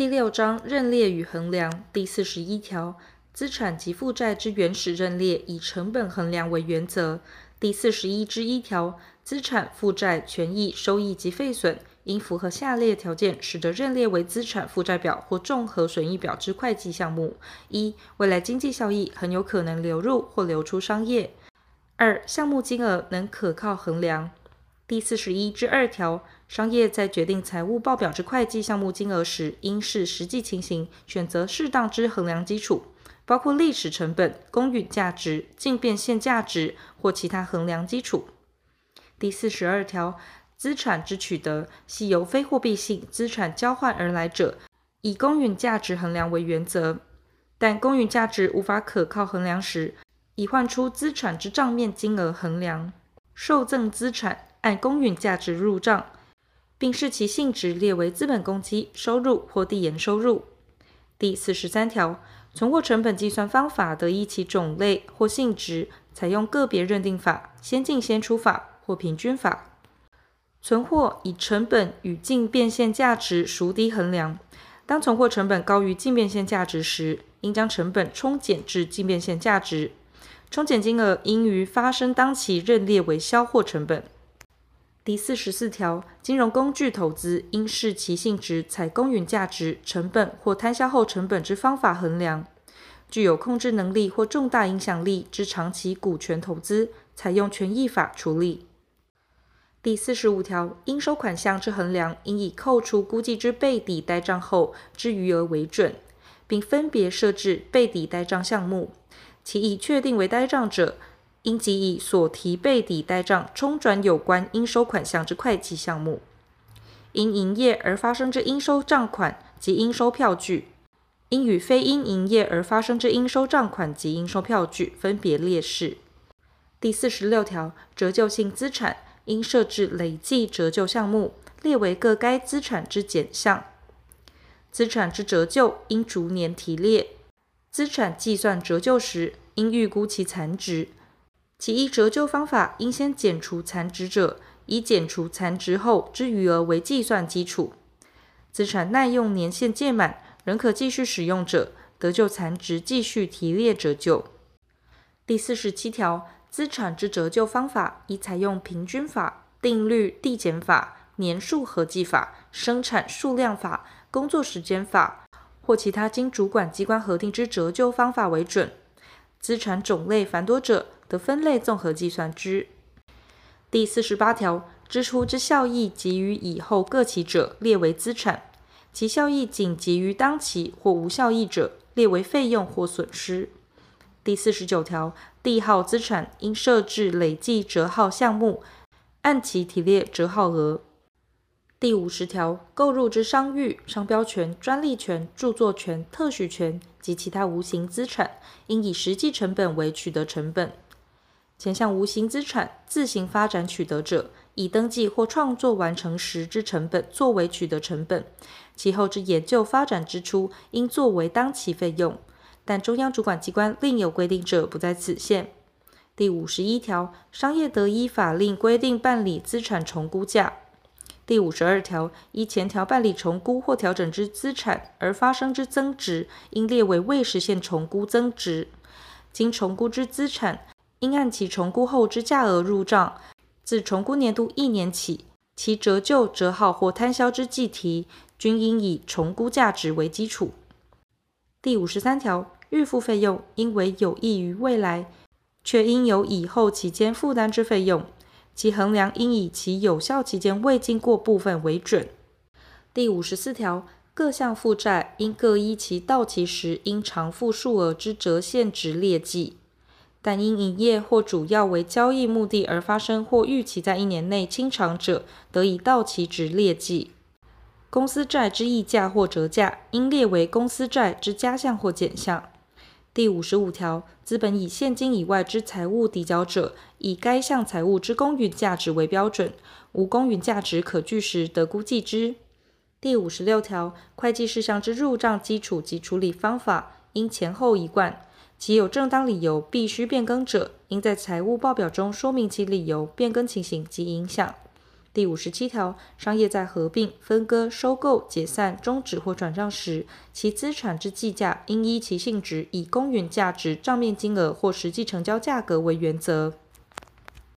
第六章认列与衡量第四十一条，资产及负债之原始认列以成本衡量为原则。第四十一之一条，资产、负债、权益、收益及费损，应符合下列条件，使得认列为资产负债表或综合损益表之会计项目：一、未来经济效益很有可能流入或流出商业；二、项目金额能可靠衡量。第四十一之二条，商业在决定财务报表之会计项目金额时，应视实际情形，选择适当之衡量基础，包括历史成本、公允价值、净变现价值或其他衡量基础。第四十二条，资产之取得系由非货币性资产交换而来者，以公允价值衡量为原则，但公允价值无法可靠衡量时，以换出资产之账面金额衡量。受赠资产。按公允价值入账，并视其性质列为资本公积收入或递延收入。第四十三条，存货成本计算方法得依其种类或性质，采用个别认定法、先进先出法或平均法。存货以成本与净变现价值孰低衡量。当存货成本高于净变现价值时，应将成本冲减至净变现价值，冲减金额应于发生当期认列为销货成本。第四十四条，金融工具投资应视其性质，采公允价值、成本或摊销后成本之方法衡量。具有控制能力或重大影响力之长期股权投资，采用权益法处理。第四十五条，应收款项之衡量，应以扣除估计之备抵呆账后之余额为准，并分别设置备抵呆账项目，其已确定为呆账者，应即以所提备抵贷账冲转有关应收款项之会计项目，因营业而发生之应收账款及应收票据，应与非因营业而发生之应收账款及应收票据分别列示。第四十六条，折旧性资产应设置累计折旧项目，列为各该资产之减项。资产之折旧应逐年提列，资产计算折旧时应预估其残值。其一折旧方法应先减除残值者，以减除残值后之余额为计算基础。资产耐用年限届满仍可继续使用者，得就残值继续提列折旧。第四十七条，资产之折旧方法宜采用平均法、定率递减法、年数合计法、生产数量法、工作时间法或其他经主管机关核定之折旧方法为准。资产种类繁多者，的分类综合计算之。第四十八条，支出之效益给予以后各期者，列为资产；其效益仅给予当期或无效益者，列为费用或损失。第四十九条，递号资产应设置累计折号项目，按其提列折号额。第五十条，购入之商誉、商标权、专利权、著作权、特许权及其他无形资产，应以实际成本为取得成本。前项无形资产自行发展取得者，以登记或创作完成时之成本作为取得成本；其后之研究发展支出应作为当期费用，但中央主管机关另有规定者，不在此限。第五十一条，商业得依法令规定办理资产重估价。第五十二条，依前条办理重估或调整之资产而发生之增值，应列为未实现重估增值。经重估之资产。应按其重估后之价额入账，自重估年度一年起，其折旧、折号或摊销之计提，均应以重估价值为基础。第五十三条，预付费用应为有益于未来，却应有以后期间负担之费用，其衡量应以其有效期间未经过部分为准。第五十四条，各项负债应各依其到期时应偿付数额之折现值列计。但因营业或主要为交易目的而发生或预期在一年内清偿者，得以到期值列计。公司债之溢价或折价，应列为公司债之加项或减项。第五十五条，资本以现金以外之财物抵缴者，以该项财物之公允价值为标准，无公允价值可据时，得估计之。第五十六条，会计事项之入账基础及处理方法，应前后一贯。其有正当理由必须变更者，应在财务报表中说明其理由、变更情形及影响。第五十七条，商业在合并、分割、收购、解散、终止或转让时，其资产之计价应依其性质，以公允价值、账面金额或实际成交价格为原则。